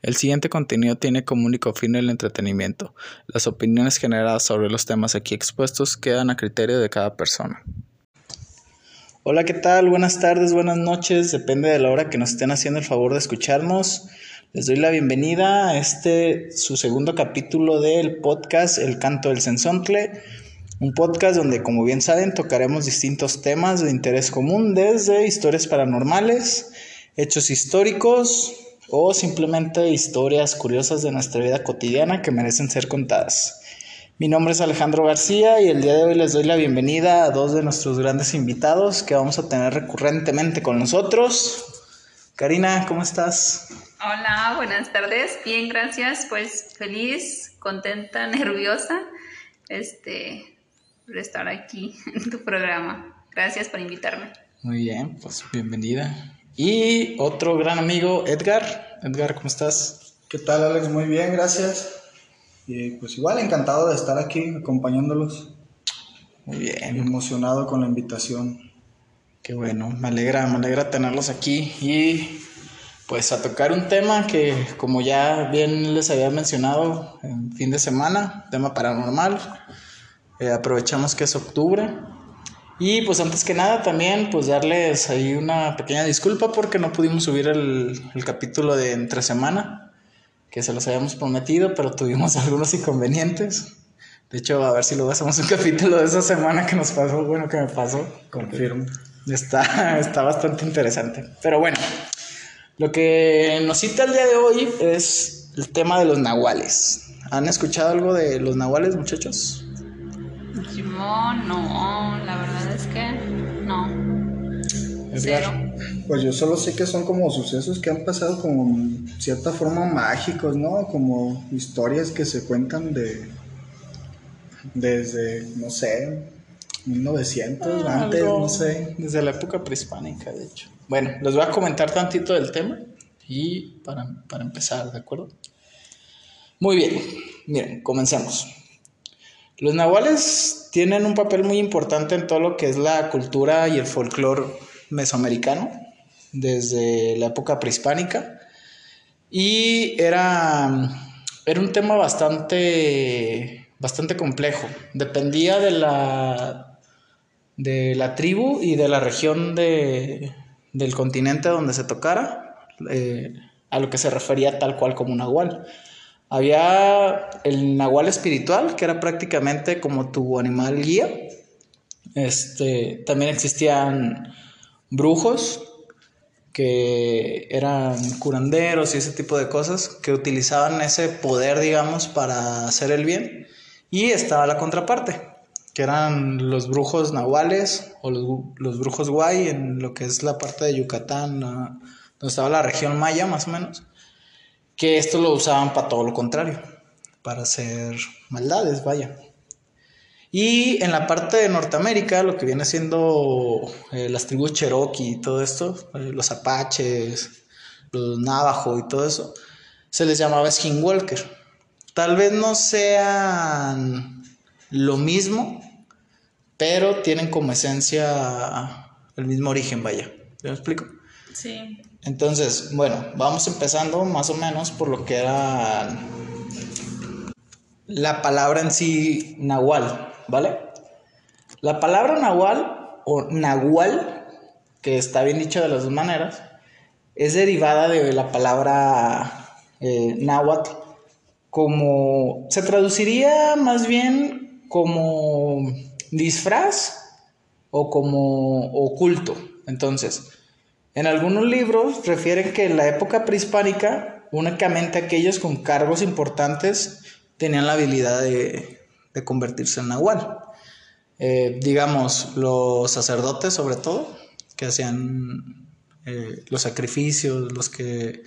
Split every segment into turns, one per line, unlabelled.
El siguiente contenido tiene como único fin el entretenimiento. Las opiniones generadas sobre los temas aquí expuestos quedan a criterio de cada persona. Hola, ¿qué tal? Buenas tardes, buenas noches, depende de la hora que nos estén haciendo el favor de escucharnos. Les doy la bienvenida a este, su segundo capítulo del podcast El Canto del Sensontle, un podcast donde, como bien saben, tocaremos distintos temas de interés común, desde historias paranormales, hechos históricos, o simplemente historias curiosas de nuestra vida cotidiana que merecen ser contadas. Mi nombre es Alejandro García y el día de hoy les doy la bienvenida a dos de nuestros grandes invitados que vamos a tener recurrentemente con nosotros. Karina, ¿cómo estás?
Hola, buenas tardes. Bien, gracias. Pues feliz, contenta, nerviosa este, por estar aquí en tu programa. Gracias por invitarme.
Muy bien, pues bienvenida. Y otro gran amigo, Edgar. Edgar, ¿cómo estás?
¿Qué tal, Alex? Muy bien, gracias. Y pues igual encantado de estar aquí acompañándolos.
Muy bien.
Emocionado con la invitación.
Qué bueno, me alegra, me alegra tenerlos aquí y pues a tocar un tema que como ya bien les había mencionado en fin de semana, tema paranormal. Eh, aprovechamos que es octubre y pues antes que nada también pues darles ahí una pequeña disculpa porque no pudimos subir el, el capítulo de entre semana, que se los habíamos prometido, pero tuvimos algunos inconvenientes. De hecho, a ver si luego hacemos un capítulo de esa semana que nos pasó, bueno, que me pasó.
Confirmo.
Está, está bastante interesante. Pero bueno, lo que nos cita el día de hoy es el tema de los nahuales. ¿Han escuchado algo de los nahuales, muchachos?
No, la verdad es que no. Cero.
Pues yo solo sé que son como sucesos que han pasado como cierta forma mágicos, ¿no? Como historias que se cuentan de desde, no sé, 1900,
Ah,
antes,
algo
no sé.
Desde la época prehispánica, de hecho. Bueno, les voy a comentar tantito del tema y para, para empezar, ¿de acuerdo? Muy bien, miren, comencemos. Los nahuales tienen un papel muy importante en todo lo que es la cultura y el folclore mesoamericano desde la época prehispánica y era, era un tema bastante, bastante complejo. Dependía de la, de la tribu y de la región de, del continente donde se tocara, eh, a lo que se refería tal cual como un nahual. Había el nahual espiritual, que era prácticamente como tu animal guía. Este, también existían brujos, que eran curanderos y ese tipo de cosas, que utilizaban ese poder, digamos, para hacer el bien. Y estaba la contraparte, que eran los brujos nahuales o los, los brujos guay en lo que es la parte de Yucatán, ah, donde estaba la región maya más o menos que esto lo usaban para todo lo contrario, para hacer maldades, vaya. Y en la parte de Norteamérica, lo que viene siendo eh, las tribus Cherokee y todo esto, eh, los apaches, los navajo y todo eso, se les llamaba skinwalker. Tal vez no sean lo mismo, pero tienen como esencia el mismo origen, vaya. ¿Me explico?
Sí.
Entonces, bueno, vamos empezando más o menos por lo que era la palabra en sí nahual, ¿vale? La palabra nahual o nahual, que está bien dicho de las dos maneras, es derivada de la palabra eh, náhuatl, como se traduciría más bien como disfraz o como oculto. Entonces, en algunos libros refieren que en la época prehispánica únicamente aquellos con cargos importantes tenían la habilidad de, de convertirse en nahual. Eh, digamos, los sacerdotes sobre todo, que hacían eh, los sacrificios, los que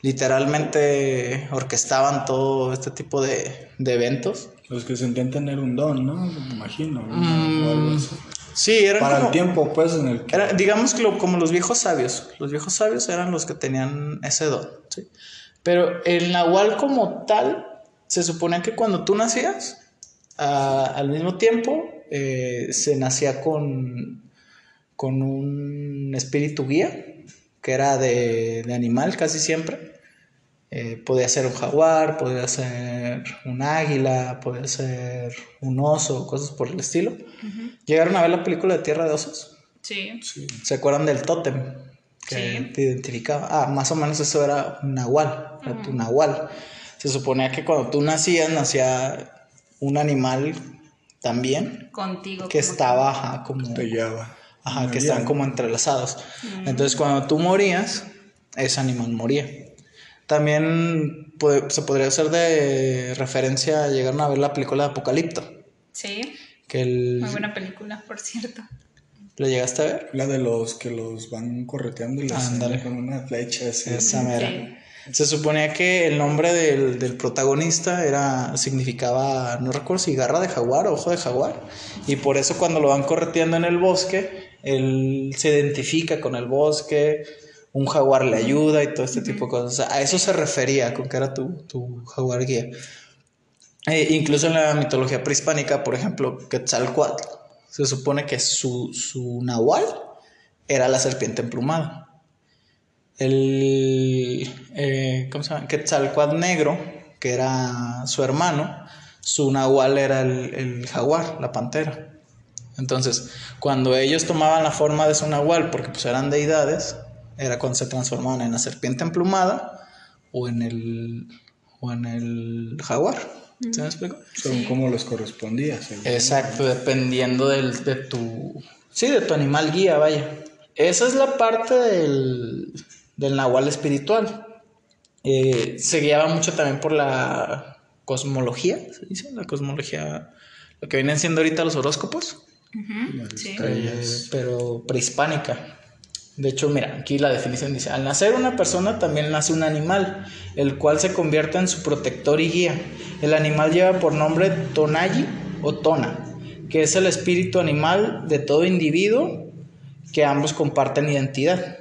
literalmente orquestaban todo este tipo de, de eventos.
Los que sentían tener un don, ¿no? Me imagino. ¿no?
Mm. Sí, eran
Para
como-
el tiempo, pues, en el que...
Era, digamos que lo- como los viejos sabios. Los viejos sabios eran los que tenían ese don. ¿sí? Pero el nahual como tal, se suponía que cuando tú nacías, al mismo tiempo, eh, se nacía con, con un espíritu guía, que era de, de animal casi siempre. Eh, podía ser un jaguar, podía ser un águila, podía ser un oso, cosas por el estilo. ¿Llegaron a ver la película de Tierra de Osos?
Sí.
¿Se acuerdan del tótem que
Sí.
te identificaba? Ah, más o menos eso era un nahual, era tu nahual. Se suponía que cuando tú nacías, nacía un animal también
Contigo.
que estaba ajá, como,
Te lleva.
ajá, que
Morían.
estaban como entrelazados. Entonces cuando tú morías, ese animal moría. También puede- se podría hacer de referencia, llegaron a ver la película de Apocalipto,
Sí.
que el,
Muy buena película, por cierto.
¿lo llegaste a ver?
La de los que los van correteando y les
Ándale.
con una flecha así.
Esa mera.
Sí.
Se suponía que el nombre del, del protagonista era significaba, no recuerdo si garra de jaguar o ojo de jaguar, y por eso cuando lo van correteando en el bosque, él se identifica con el bosque, un jaguar le ayuda y todo este tipo de cosas. O sea, a eso se refería con que era tu, tu jaguar guía. Eh, incluso en la mitología prehispánica, por ejemplo, Quetzalcoatl, se supone que su, su nahual era la serpiente emplumada. El, eh, ¿cómo se llama? Quetzalcoatl negro, que era su hermano, su nahual era el, el jaguar, la pantera. Entonces, cuando ellos tomaban la forma de su nahual, porque pues eran deidades, era cuando se transformaban en la serpiente emplumada o en el, o en el jaguar. ¿Se me explico?
Son como los correspondía. según.
Exacto, dependiendo del, de tu... Sí, de tu animal guía, vaya. Esa es la parte del, del nahual espiritual. Eh, se guiaba mucho también por la cosmología, se dice, la cosmología, lo que vienen siendo ahorita los horóscopos,
Sí.
eh, pero prehispánica. De hecho, mira, aquí la definición dice, al nacer una persona también nace un animal, el cual se convierte en su protector y guía. El animal lleva por nombre Tonayi o Tona, que es el espíritu animal de todo individuo que ambos comparten identidad.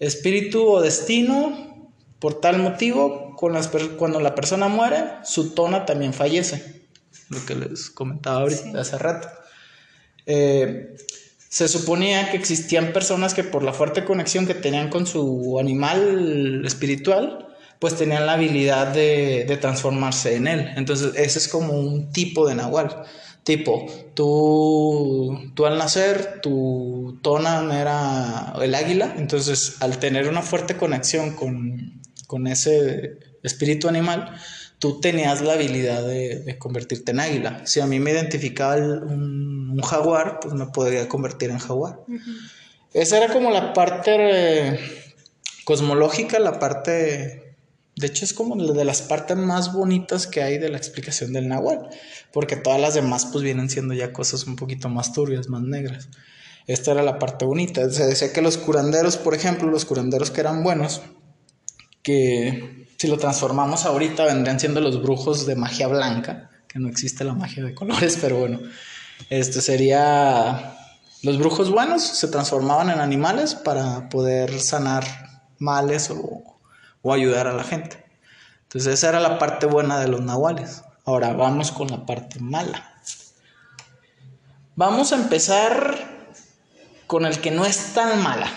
Espíritu o destino, por tal motivo, con las per- cuando la persona muere, su tona también fallece. Lo que les comentaba ahorita, hace rato. Eh, se suponía que existían personas que por la fuerte conexión que tenían con su animal espiritual, pues tenían la habilidad de, transformarse en él. Entonces, ese es como un tipo de nahual. Tipo, tú, tú al nacer, tu tonam era el águila, entonces al tener una fuerte conexión con, con ese espíritu animal, tú tenías la habilidad de, de convertirte en águila. Si a mí me identificaba un, un jaguar, pues me podría convertir en jaguar. Esa era como la parte eh, cosmológica, la parte... De hecho, es como de las partes más bonitas que hay de la explicación del Nahual, porque todas las demás pues vienen siendo ya cosas un poquito más turbias, más negras. Esta era la parte bonita. Se decía que los curanderos, por ejemplo, los curanderos que eran buenos, que si lo transformamos ahorita vendrían siendo los brujos de magia blanca, que no existe la magia de colores, pero bueno, este sería los brujos buenos se transformaban en animales para poder sanar males o, o ayudar a la gente. Entonces esa era la parte buena de los nahuales. Ahora vamos con la parte mala. Vamos a empezar con el que no es tan mala,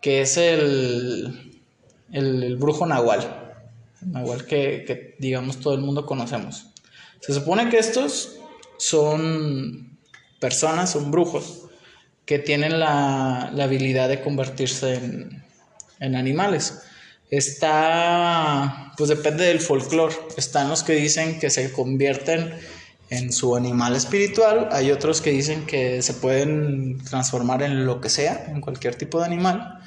que es el, el, el brujo nahual. Nahual que, que, digamos, todo el mundo conocemos. Se supone que estos son personas, son brujos, que tienen la, la habilidad de convertirse en, en animales. Está, pues depende del folclore. Están los que dicen que se convierten en su animal espiritual. Hay otros que dicen que se pueden transformar en lo que sea, en cualquier tipo de animal.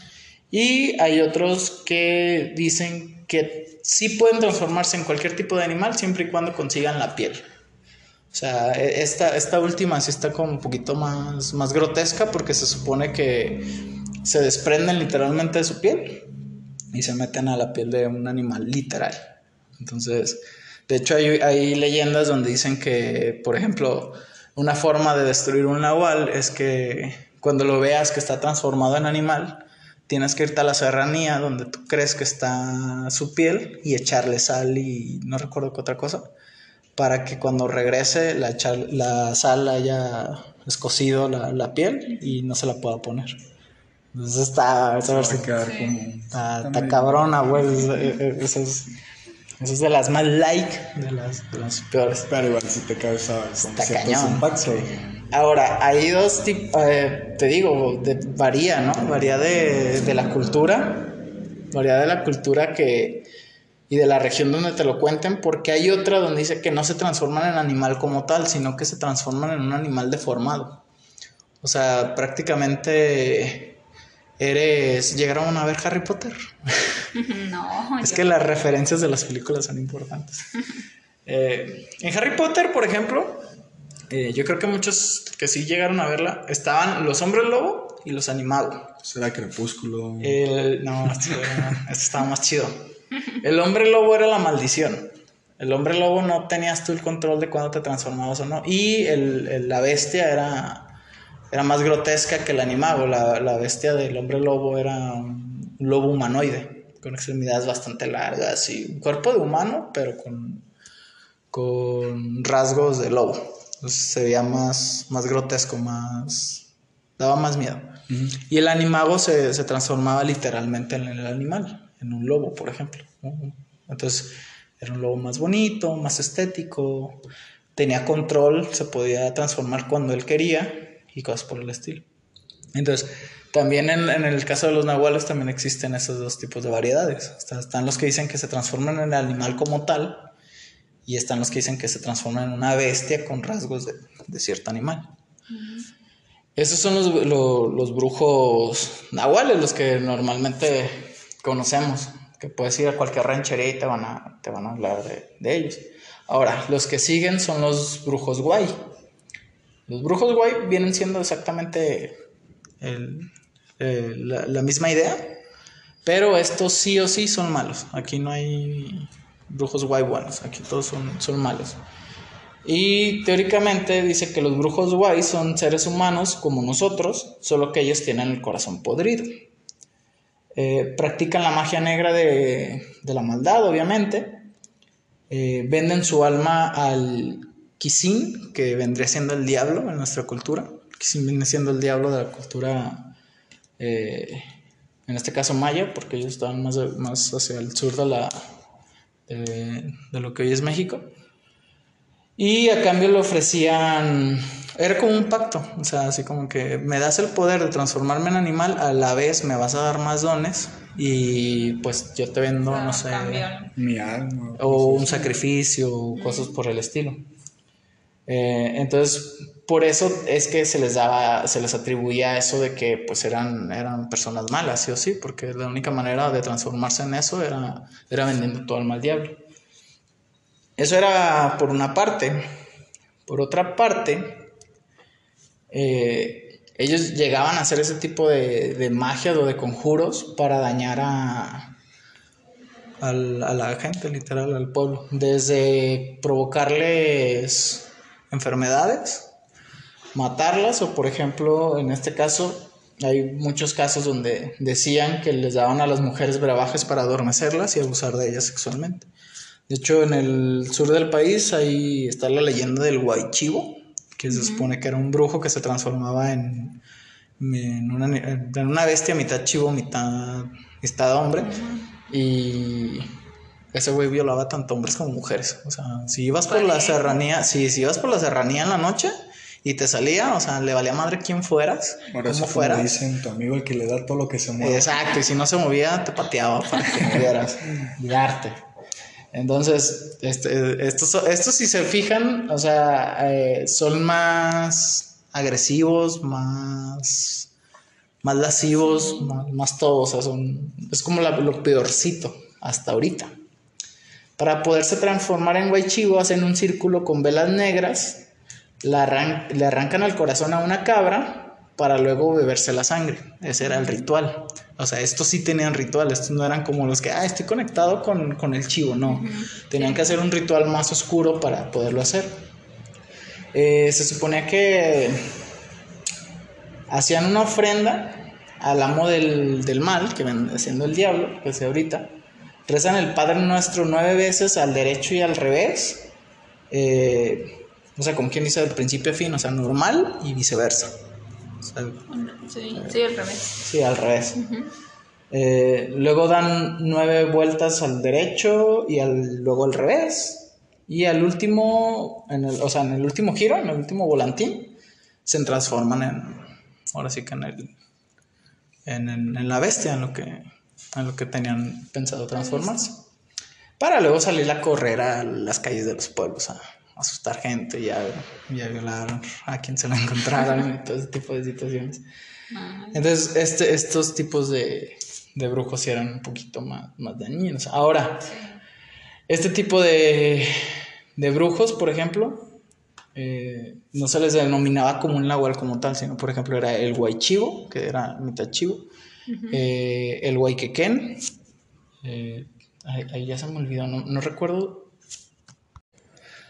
Y hay otros que dicen que sí pueden transformarse en cualquier tipo de animal siempre y cuando consigan la piel. O sea, esta, esta última sí está como un poquito más, más grotesca porque se supone que se desprenden literalmente de su piel y se meten a la piel de un animal literal. Entonces, de hecho hay, hay leyendas donde dicen que, por ejemplo, una forma de destruir un nahual es que cuando lo veas que está transformado en animal, tienes que irte a la serranía donde tú crees que está su piel y echarle sal y no recuerdo qué otra cosa, para que cuando regrese la, echar, la sal haya escocido la, la piel y no se la pueda poner. Entonces está, a ver si- está, está cabrona, güey. Esa es, esa es de las más like, de las, de las peores.
Pero igual si te causa
Está cañón.
impactos.
Ahora, hay dos tipos, te digo, de- varía, ¿no? Varía de, de la cultura, varía de la cultura que y de la región donde te lo cuenten, porque hay otra donde dice que no se transforman en animal como tal, sino que se transforman en un animal deformado. O sea, prácticamente eres... ¿Llegaron a ver Harry Potter?
No,
Es
yo-
que las referencias de las películas son importantes. Eh, en Harry Potter, por ejemplo, eh, yo creo que muchos que sí llegaron a verla estaban los hombres lobo y los animados.
Será crepúsculo.
El, no, este, este estaba más chido. El hombre lobo era la maldición. El hombre lobo no tenías tú el control de cuándo te transformabas o no. Y el- el- la bestia era, era más grotesca que el animago. La, la bestia del hombre lobo era un lobo humanoide, con extremidades bastante largas y un cuerpo de humano, pero con, con rasgos de lobo. Entonces se veía más, más grotesco, más... daba más miedo. Y el animago se, se transformaba literalmente en el animal, en un lobo, por ejemplo. Entonces era un lobo más bonito, más estético, tenía control, se podía transformar cuando él quería y cosas por el estilo. Entonces, también en, en el caso de los nahuales también existen esos dos tipos de variedades. Están los que dicen que se transforman en el animal como tal y están los que dicen que se transforman en una bestia con rasgos de, de cierto animal. Esos son los, lo- los brujos nahuales, los que normalmente conocemos, que puedes ir a cualquier ranchería y te van a, te van a hablar de, de ellos. Ahora, los que siguen son los brujos guay. Los brujos guay vienen siendo exactamente el- la, la misma idea, pero estos sí o sí son malos. Aquí no hay brujos guay buenos, aquí todos son, son malos. Y teóricamente dice que los brujos guay son seres humanos como nosotros, solo que ellos tienen el corazón podrido. Eh, practican la magia negra de, de la maldad, obviamente. Eh, venden su alma al Kisin, que vendría siendo el diablo en nuestra cultura. Kisin viene siendo el diablo de la cultura, eh, en este caso maya, porque ellos estaban más, más hacia el sur de, la, de, de lo que hoy es México. Y a cambio le ofrecían, era como un pacto, o sea, así como que me das el poder de transformarme en animal, a la vez me vas a dar más dones y pues yo te vendo, no sé.
Mi alma.
o un sacrificio, o cosas por el estilo. Eh, entonces, por eso es que se les daba, se les atribuía eso de que pues eran, eran personas malas, sí o sí, porque la única manera de transformarse en eso era, era vendiendo alma al diablo. Eso era por una parte. Por otra parte, eh, ellos llegaban a hacer ese tipo de, de magia o de conjuros para dañar a, a la gente, literal, al pueblo. Desde provocarles enfermedades, matarlas, o por ejemplo, en este caso, hay muchos casos donde decían que les daban a las mujeres brebajes para adormecerlas y abusar de ellas sexualmente. De hecho, en el sur del país ahí está la leyenda del Guaychivo, que se supone que era un brujo que se transformaba en, en, una, en una bestia mitad chivo, mitad, mitad hombre. Y ese güey violaba tanto hombres como mujeres. O sea, si ibas por la
Vale.
serranía, si, si ibas por la serranía en la noche y te salía, o sea, le valía madre quién fueras,
Por
cómo
como
fueras.
dicen, tu amigo el que le da todo lo que se mueve.
Exacto, y si no se movía, te pateaba para que movieras y darte. Entonces, este, estos, estos, si se fijan, o sea, eh, son más agresivos, más, más lascivos, más, más todo, o sea, son, es como la- lo peorcito hasta ahorita. Para poderse transformar en Guaychivo, hacen un círculo con velas negras, la arran- le arrancan al corazón a una cabra para luego beberse la sangre. Ese era el ritual. O sea, estos sí tenían ritual, estos no eran como los que, ah, estoy conectado con, con el chivo, no. Tenían que hacer un ritual más oscuro para poderlo hacer. Eh, se suponía que hacían una ofrenda al amo del, del mal, que viene siendo el diablo, que es ahorita. Rezan el Padre Nuestro nueve veces al derecho y al revés. Eh, o sea, como quien dice del principio a fin, o sea, normal y viceversa.
Sí, sí, al revés.
Sí, al revés. Eh, luego dan nueve vueltas al derecho y al, luego al revés. Y al último, en el, o sea, en el último giro, en el último volantín, se transforman en, ahora sí que en el, en, en la bestia, en lo que, en lo que tenían pensado transformarse. Para luego salir a correr a las calles de los pueblos a asustar gente y a, y a violar a quien se lo encontraran y todo ese tipo de situaciones. Entonces, este, estos tipos de, de brujos eran un poquito más, más dañinos. Ahora, este tipo de, de brujos, por ejemplo, eh, no se les denominaba como un nahual como tal, sino, por ejemplo, era el guaychivo, que era mitad chivo, eh, el guayquequén, eh, ahí, ahí ya se me olvidó, no, no recuerdo.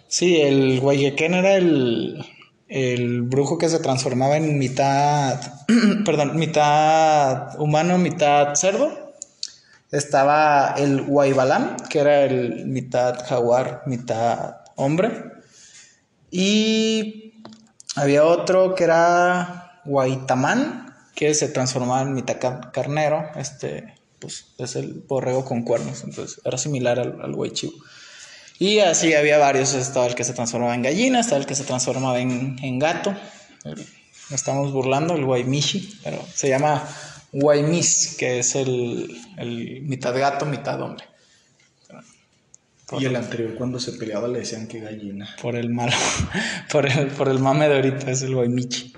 Sí, el guayquequén era el, el brujo que se transformaba en mitad, perdón, mitad humano, mitad cerdo. Estaba el Guaybalán, que era el mitad jaguar, mitad hombre. Y había otro que era Guaitamán, que se transformaba en mitad car- carnero. Este, pues, es el borrego con cuernos. Entonces, era similar al, al Guaychivo. Y así había varios. Estaba el que se transformaba en gallina, estaba el que se transformaba en, en gato. Nos estamos burlando, el Guaymishi, pero se llama Guaymis, que es el, el mitad gato, mitad hombre.
Y el anterior, cuando se peleaba, le decían que gallina.
Por el malo, por el, por el mame de ahorita, es el Guaymichi.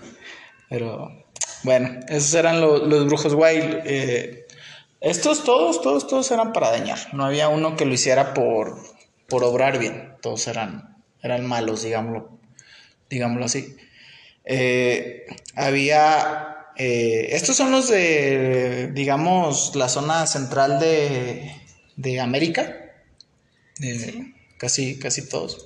Pero bueno, esos eran lo- los brujos guay. eh, estos todos, todos, todos eran para dañar. No había uno que lo hiciera por, por obrar bien. Todos eran, eran malos, digámoslo, digámoslo así. Eh, había. eh, estos son los de, digamos, la zona central de, de América. Casi, casi todos.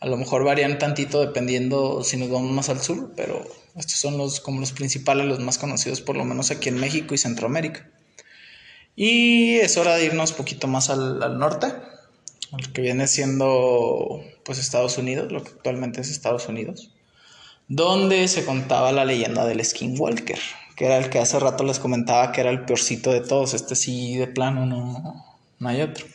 A lo mejor varían tantito dependiendo si nos vamos más al sur, pero estos son los como los principales, los más conocidos, por lo menos aquí en México y Centroamérica. Y es hora de irnos un poquito más al, al norte, al que viene siendo pues Estados Unidos, lo que actualmente es Estados Unidos, donde se contaba la leyenda del Skinwalker, que era el que hace rato les comentaba que era el peorcito de todos. Este sí, de plano, no, no hay otro.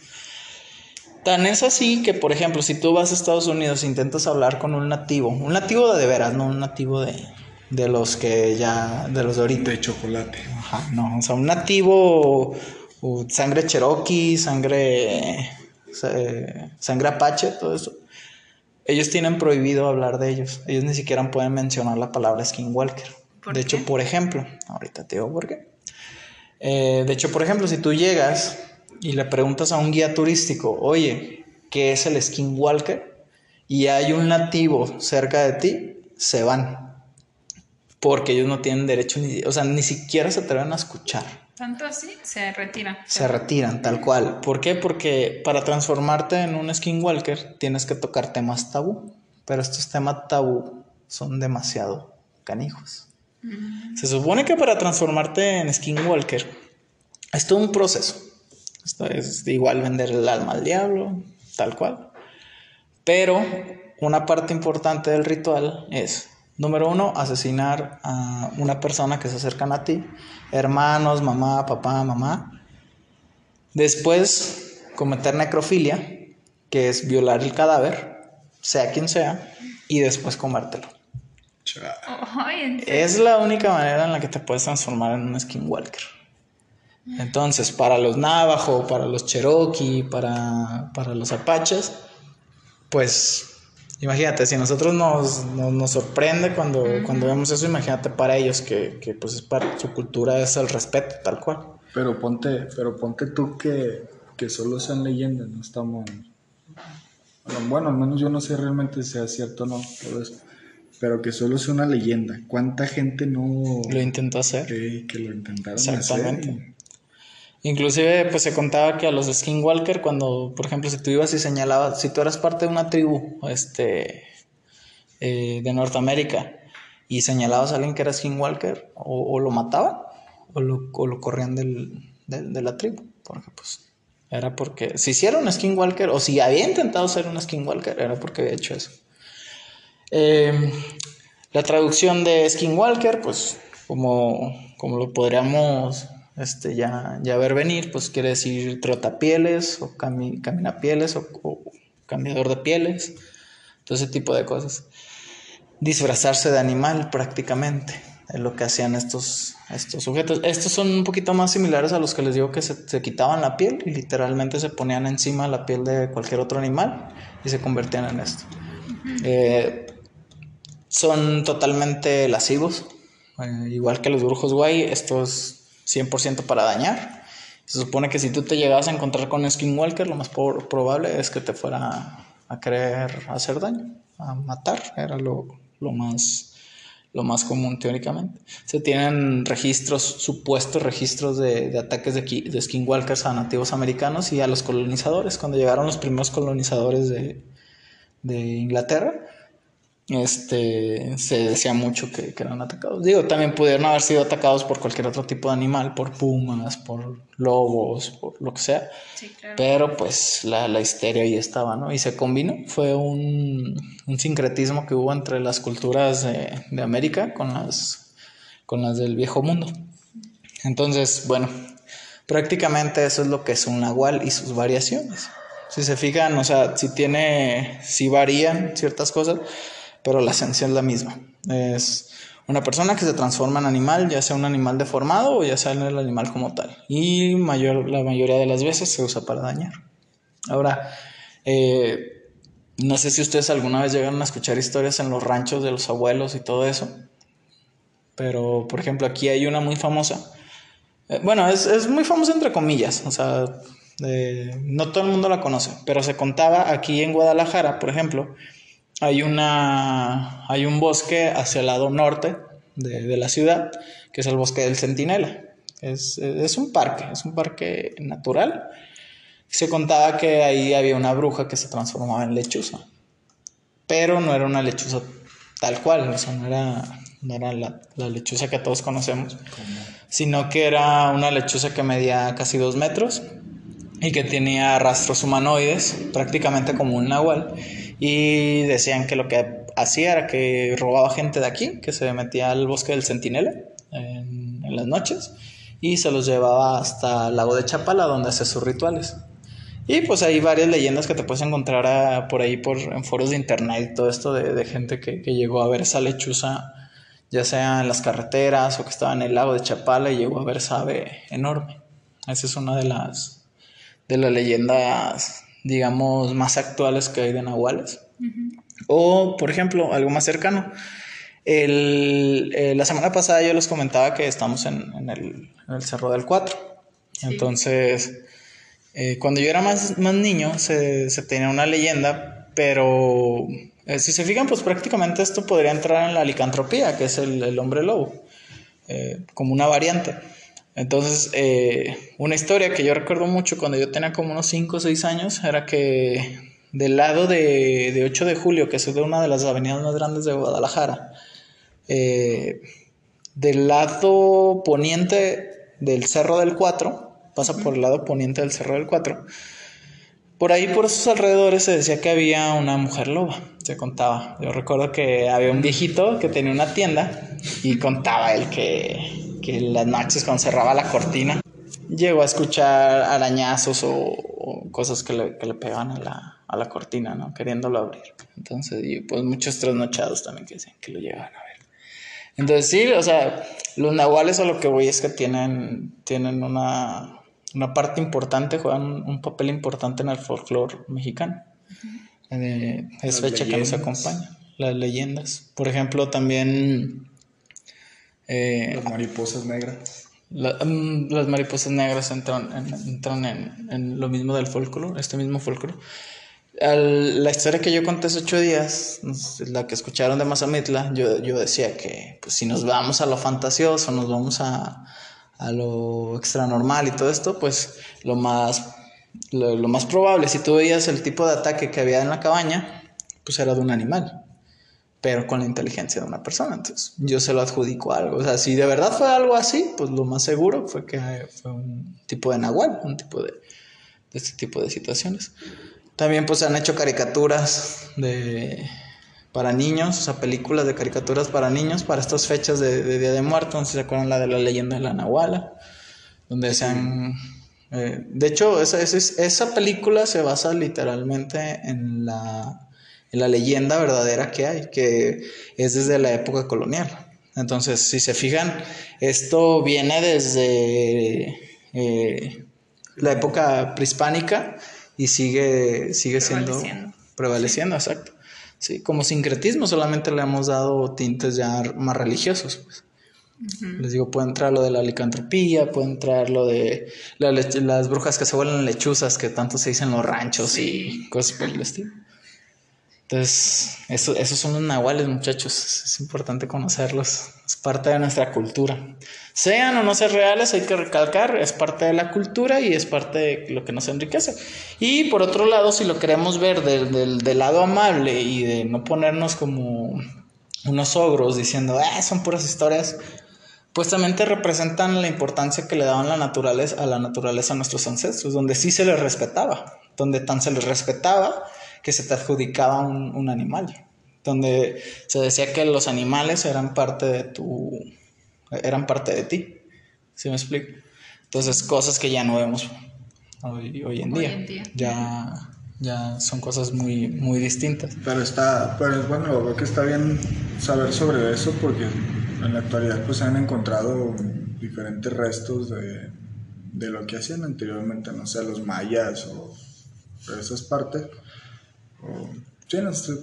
Tan es así que, por ejemplo, si tú vas a Estados Unidos e intentas hablar con un nativo, un nativo de, de veras, no un nativo de, de los que ya, de los de ahorita.
De chocolate.
Ajá, no, o sea, un nativo, o sangre cherokee, sangre, eh, sangre apache, todo eso. Ellos tienen prohibido hablar de ellos. Ellos ni siquiera pueden mencionar la palabra skinwalker.
¿Por
De
qué?
hecho, por ejemplo, ahorita te digo por qué. Eh, de hecho, por ejemplo, si tú llegas y le preguntas a un guía turístico, oye, ¿qué es el skinwalker? Y hay un nativo cerca de ti, se van. Porque ellos no tienen derecho, ni, o sea, ni siquiera se atreven a escuchar.
Tanto así, se retira.
Se retiran, tal cual. ¿Por qué? Porque para transformarte en un skinwalker tienes que tocar temas tabú. Pero estos temas tabú son demasiado canijos. Se supone que para transformarte en skinwalker es todo un proceso. Esto es igual vender el alma al diablo, tal cual. Pero una parte importante del ritual es, número uno, asesinar a una persona que se acercan a ti, hermanos, mamá, papá, mamá. Después, cometer necrofilia, que es violar el cadáver, sea quien sea, y después comértelo. Es la única manera en la que te puedes transformar en un skinwalker. Entonces, para los navajo, para los cherokee, para, para los apaches, pues imagínate, si a nosotros nos, nos, nos sorprende cuando, cuando vemos eso, imagínate para ellos que, que, pues es para su cultura es el respeto, tal cual.
Pero ponte, pero ponte tú que, que solo sean leyendas, no estamos. Bueno, al menos yo no sé realmente si sea cierto o no, todo eso. Pero que solo sea una leyenda. ¿Cuánta gente no
Lo intentó hacer.
que, que lo intentaron
Exactamente.
hacer?
Inclusive, pues se contaba que a los Skinwalker, cuando, por ejemplo, si tú ibas y señalabas, si tú eras parte de una tribu, este, eh, de Norteamérica, y señalabas a alguien que era Skinwalker, o, lo mataban, o lo, o lo corrían del, de la tribu, porque pues era porque, si hiciera un Skinwalker, o si había intentado ser un Skinwalker, era porque había hecho eso. Eh, la traducción de Skinwalker, pues como, como lo podríamos este, ya, ya ver venir, pues quiere decir trotapieles o cami, caminapieles o, o cambiador de pieles, todo ese tipo de cosas. Disfrazarse de animal prácticamente es lo que hacían estos, estos sujetos. Estos son un poquito más similares a los que les digo que se, se, quitaban la piel y literalmente se ponían encima la piel de cualquier otro animal y se convertían en esto. Eh, son totalmente lascivos, eh, igual que los brujos guay, esto es 100% para dañar. Se supone que si tú te llegabas a encontrar con skinwalker, lo más probable es que te fuera a querer hacer daño, a matar, era lo, lo más lo más común teóricamente. Se tienen registros, supuestos registros de, de ataques de, de, skinwalkers a nativos americanos y a los colonizadores. Cuando llegaron los primeros colonizadores de, de Inglaterra, este, se decía mucho que, que, eran atacados. Digo, también pudieron haber sido atacados por cualquier otro tipo de animal, por pumas, por lobos, por lo que sea.
Sí, claro.
Pero pues la, la, histeria ahí estaba, ¿no? Y se combinó. Fue un, un sincretismo que hubo entre las culturas de, de, América con las, con las del viejo mundo. Entonces, bueno, prácticamente eso es lo que es un nahual y sus variaciones. Si se fijan, o sea, si tiene, si varían ciertas cosas, pero la esencia es la misma. Es una persona que se transforma en animal, ya sea un animal deformado o ya sea el animal como tal. Y mayor, la mayoría de las veces se usa para dañar. Ahora, eh, no sé si ustedes alguna vez llegaron a escuchar historias en los ranchos de los abuelos y todo eso. Pero, por ejemplo, aquí hay una muy famosa. Eh, bueno, es, es, muy famosa entre comillas. O sea, eh, no todo el mundo la conoce. Pero se contaba aquí en Guadalajara, por ejemplo, hay, una, hay un bosque hacia el lado norte de, de la ciudad, que es el bosque del Centinela. Es, es, un parque, es un parque natural. Se contaba que ahí había una bruja que se transformaba en lechuza, pero no era una lechuza tal cual, o sea, no era, no era la, la lechuza que todos conocemos, sino que era una lechuza que medía casi dos metros y que tenía rastros humanoides, prácticamente como un nahual y decían que lo que hacía era que robaba gente de aquí, que se metía al bosque del Centinela en, las noches y se los llevaba hasta el lago de Chapala donde hace sus rituales. Y pues hay varias leyendas que te puedes encontrar a, por ahí por, en foros de internet todo esto de, de gente que, que, llegó a ver esa lechuza, ya sea en las carreteras o que estaba en el lago de Chapala y llegó a ver esa ave enorme. Esa es una de las, de las leyendas digamos, más actuales que hay de nahuales. Uh -huh. O, por ejemplo, algo más cercano. El, eh, la semana pasada yo les comentaba que estamos en, en, el, en el, Cerro del Cuatro. Sí. Entonces, eh, cuando yo era más, más niño, se, se, tenía una leyenda, pero eh, si se fijan, pues prácticamente esto podría entrar en la licantropía, que es el, el hombre lobo, como una variante. Entonces, eh, una historia que yo recuerdo mucho cuando yo tenía como unos 5 o 6 años era que del lado de, de, 8 de julio, que es de una de las avenidas más grandes de Guadalajara, eh, del lado poniente del Cerro del 4, pasa por el lado poniente del Cerro del 4, por ahí, por esos alrededores, se decía que había una mujer loba, se contaba. Yo recuerdo que había un viejito que tenía una tienda y contaba él que que las noches cuando cerraba la cortina llegó a escuchar arañazos o, o cosas que le, que le pegaban a la, a la, cortina, ¿no? Queriéndolo abrir. Entonces, y pues muchos trasnochados también que decían que lo llegaban a ver. Entonces, sí, o sea, los nahuales a lo que voy es que tienen, tienen una, una parte importante, juegan un papel importante en el folclore mexicano. Uh -huh. eh, es Las fecha leyendas. que nos acompaña. Las leyendas. Por ejemplo, también
eh, las mariposas negras.
La, um, las mariposas negras entran, en, entran en, en, lo mismo del folclore, este mismo folclore. Al, la historia que yo conté hace ocho días, la que escucharon de Mazamitla, yo, yo decía que pues, si nos vamos a lo fantasioso, nos vamos a, a lo extra normal y todo esto, pues lo más, lo, lo más probable, si tú veías el tipo de ataque que había en la cabaña, pues era de un animal pero con la inteligencia de una persona. Entonces, yo se lo adjudico a algo. O sea, si de verdad fue algo así, pues lo más seguro fue que fue un tipo de nahual, un tipo de, de este tipo de situaciones. También, pues, han hecho caricaturas de para niños, o sea, películas de caricaturas para niños para estas fechas de, Día de Muertos. No sé si se acuerdan la de la leyenda de la Nahuala, donde se han... Eh, de hecho, esa, esa, esa, película se basa literalmente en la, en la leyenda verdadera que hay, que es desde la época colonial. Entonces, si se fijan, esto viene desde eh, la época prehispánica y sigue, sigue siendo prevaleciendo, exacto. Sí, como sincretismo solamente le hemos dado tintes ya más religiosos. Pues. Les digo, puede entrar lo de la licantropía, puede entrar lo de las brujas que se vuelven lechuzas, que tanto se dicen en los ranchos y cosas por el estilo. Entonces, eso, esos son los nahuales, muchachos. Es importante conocerlos. Es parte de nuestra cultura. Sean o no sean reales, hay que recalcar, es parte de la cultura y es parte de lo que nos enriquece. Y por otro lado, si lo queremos ver del, del, lado amable y de no ponernos como unos ogros diciendo, ah, son puras historias, pues también te representan la importancia que le daban la naturaleza, a la naturaleza a nuestros ancestros, donde sí se les respetaba, donde tan se les respetaba que se te adjudicaba un, animal, donde se decía que los animales eran parte de tu, eran parte de ti, ¿sí me explico? Entonces, cosas que ya no vemos hoy, en, día. Ya, ya son cosas muy, muy distintas.
Pero está, pero bueno, creo que está bien saber sobre eso porque en la actualidad pues se han encontrado diferentes restos de, de lo que hacían anteriormente, no sé, los mayas o esas partes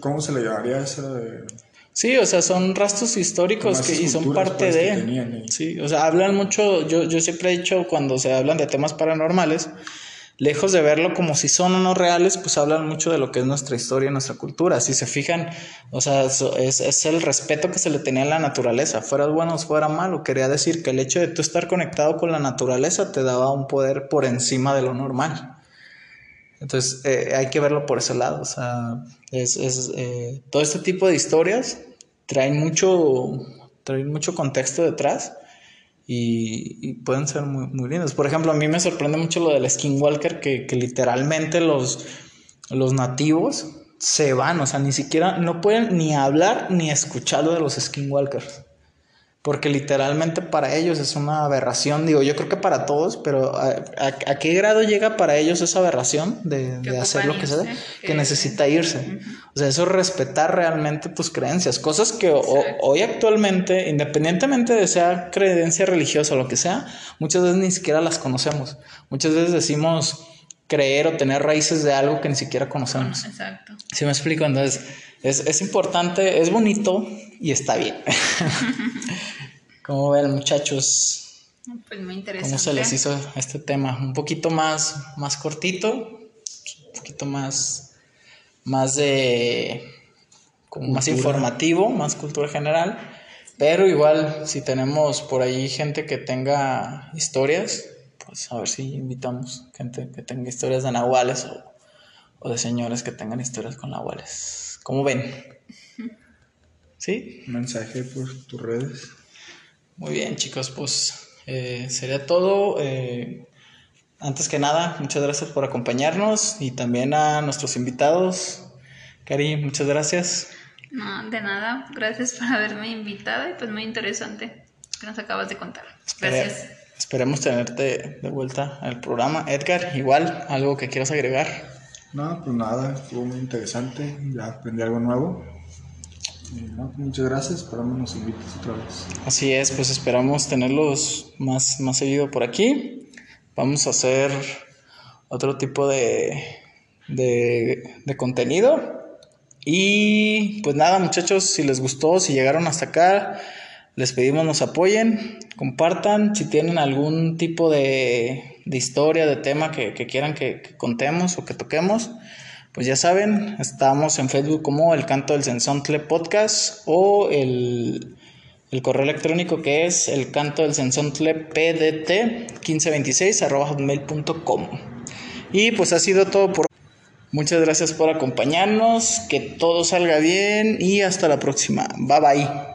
¿Cómo se le llamaría eso?
Sí, o sea, son rastros históricos que, y son parte pues, de... Sí, o sea, hablan mucho, yo, yo siempre he dicho cuando se hablan de temas paranormales, lejos de verlo como si son o no reales, pues hablan mucho de lo que es nuestra historia y nuestra cultura. Si se fijan, o sea, es, es el respeto que se le tenía a la naturaleza, fuera bueno o fuera malo. Quería decir que el hecho de tú estar conectado con la naturaleza te daba un poder por encima de lo normal. Entonces eh, hay que verlo por ese lado. O sea, es, es eh, todo este tipo de historias traen mucho, traen mucho contexto detrás y, pueden ser muy, muy lindos. Por ejemplo, a mí me sorprende mucho lo del skinwalker, que, que literalmente los, los nativos se van, o sea, ni siquiera, no pueden ni hablar ni escuchar lo de los skinwalkers porque literalmente para ellos es una aberración, digo, yo creo que para todos, pero ¿a, qué grado llega para ellos esa aberración de, hacer lo que sea? Que necesita irse. O sea, eso es respetar realmente tus creencias, cosas que hoy actualmente, independientemente de sea creencia religiosa o lo que sea, muchas veces ni siquiera las conocemos. Muchas veces decimos creer o tener raíces de algo que ni siquiera conocemos. Exacto. ¿Sí me explico? Entonces, es, es importante, es bonito y está bien. ¿Cómo ven, muchachos?
Pues muy interesante.
¿Cómo se les hizo este tema? Un poquito más, más cortito, un poquito más, más de, como más informativo, más cultura general. Pero igual, si tenemos por ahí gente que tenga historias, pues a ver si invitamos gente que tenga historias de nahuales o, o de señores que tengan historias con nahuales. ¿Cómo ven? ¿Sí?
Mensaje por tus redes.
Muy bien, chicos, pues eh, sería todo. Eh, antes que nada, muchas gracias por acompañarnos y también a nuestros invitados. Cari, muchas gracias.
No, de nada. Gracias por haberme invitado y pues muy interesante que nos acabas de contar. Gracias.
esperemos tenerte de vuelta al programa. Edgar, igual, algo que quieras agregar.
No, pues nada, estuvo muy interesante, ya aprendí algo nuevo muchas gracias, esperamos nos invites otra vez.
Así es, pues esperamos tenerlos más, más seguido por aquí. Vamos a hacer otro tipo de, de, contenido. Y pues nada, muchachos, si les gustó, si llegaron hasta acá, les pedimos nos apoyen, compartan, si tienen algún tipo de, de historia, de tema que, quieran que, contemos o que toquemos, pues ya saben, estamos en Facebook como el canto del Sensontle podcast o el, correo electrónico que es el canto del Sensontle pdt 1526 hotmail.com. Y pues ha sido todo por Muchas gracias por acompañarnos, que todo salga bien y hasta la próxima. Bye bye.